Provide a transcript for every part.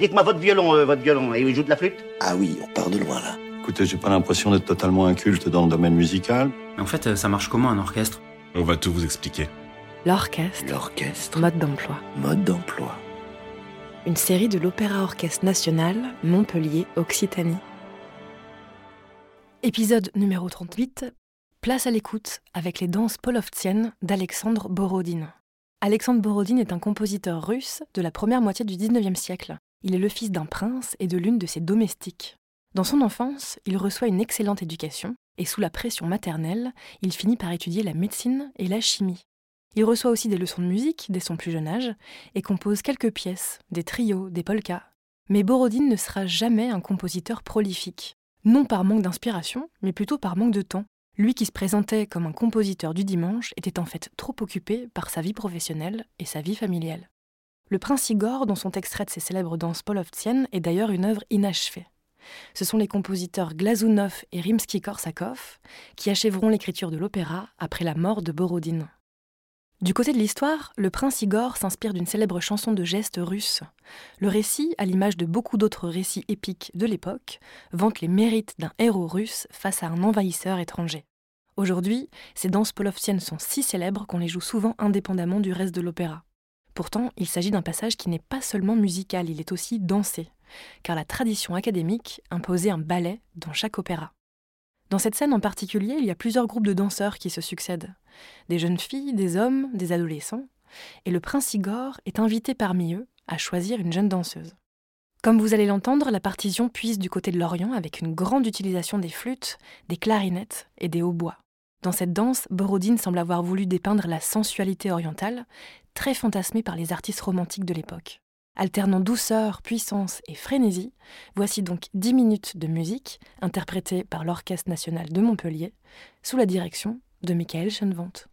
Dites-moi votre violon, euh, votre violon, et il joue de la flûte Ah oui, on part de loin là. Écoutez, j'ai pas l'impression d'être totalement inculte dans le domaine musical. Mais en fait, euh, ça marche comment un orchestre? On va tout vous expliquer. L'orchestre, L'orchestre, mode d'emploi. mode d'emploi. Une série de l'Opéra Orchestre National, Montpellier, Occitanie. Épisode numéro 38. Place à l'écoute avec les danses polovtsiennes d'Alexandre Borodine. Alexandre Borodine est un compositeur russe de la première moitié du 19e siècle. Il est le fils d'un prince et de l'une de ses domestiques. Dans son enfance, il reçoit une excellente éducation et sous la pression maternelle, il finit par étudier la médecine et la chimie. Il reçoit aussi des leçons de musique dès son plus jeune âge et compose quelques pièces, des trios, des polkas. Mais Borodine ne sera jamais un compositeur prolifique. Non par manque d'inspiration, mais plutôt par manque de temps. Lui qui se présentait comme un compositeur du dimanche était en fait trop occupé par sa vie professionnelle et sa vie familiale. Le Prince Igor, dont sont extraites ses célèbres danses polovtsiennes, est d'ailleurs une œuvre inachevée. Ce sont les compositeurs Glazunov et Rimsky-Korsakov qui achèveront l'écriture de l'opéra après la mort de Borodine. Du côté de l'histoire, le prince Igor s'inspire d'une célèbre chanson de gestes russe. Le récit, à l'image de beaucoup d'autres récits épiques de l'époque, vante les mérites d'un héros russe face à un envahisseur étranger. Aujourd'hui, ces danses polovtsiennes sont si célèbres qu'on les joue souvent indépendamment du reste de l'opéra. Pourtant, il s'agit d'un passage qui n'est pas seulement musical, il est aussi dansé, car la tradition académique imposait un ballet dans chaque opéra. Dans cette scène en particulier, il y a plusieurs groupes de danseurs qui se succèdent. Des jeunes filles, des hommes, des adolescents. Et le prince Igor est invité parmi eux à choisir une jeune danseuse. Comme vous allez l'entendre, la partition puise du côté de l'Orient avec une grande utilisation des flûtes, des clarinettes et des hautbois. Dans cette danse, Borodine semble avoir voulu dépeindre la sensualité orientale, très fantasmée par les artistes romantiques de l'époque. Alternant douceur, puissance et frénésie, voici donc 10 minutes de musique interprétée par l'Orchestre national de Montpellier sous la direction de Michael Schoenwandt.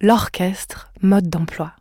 L'orchestre, mode d'emploi.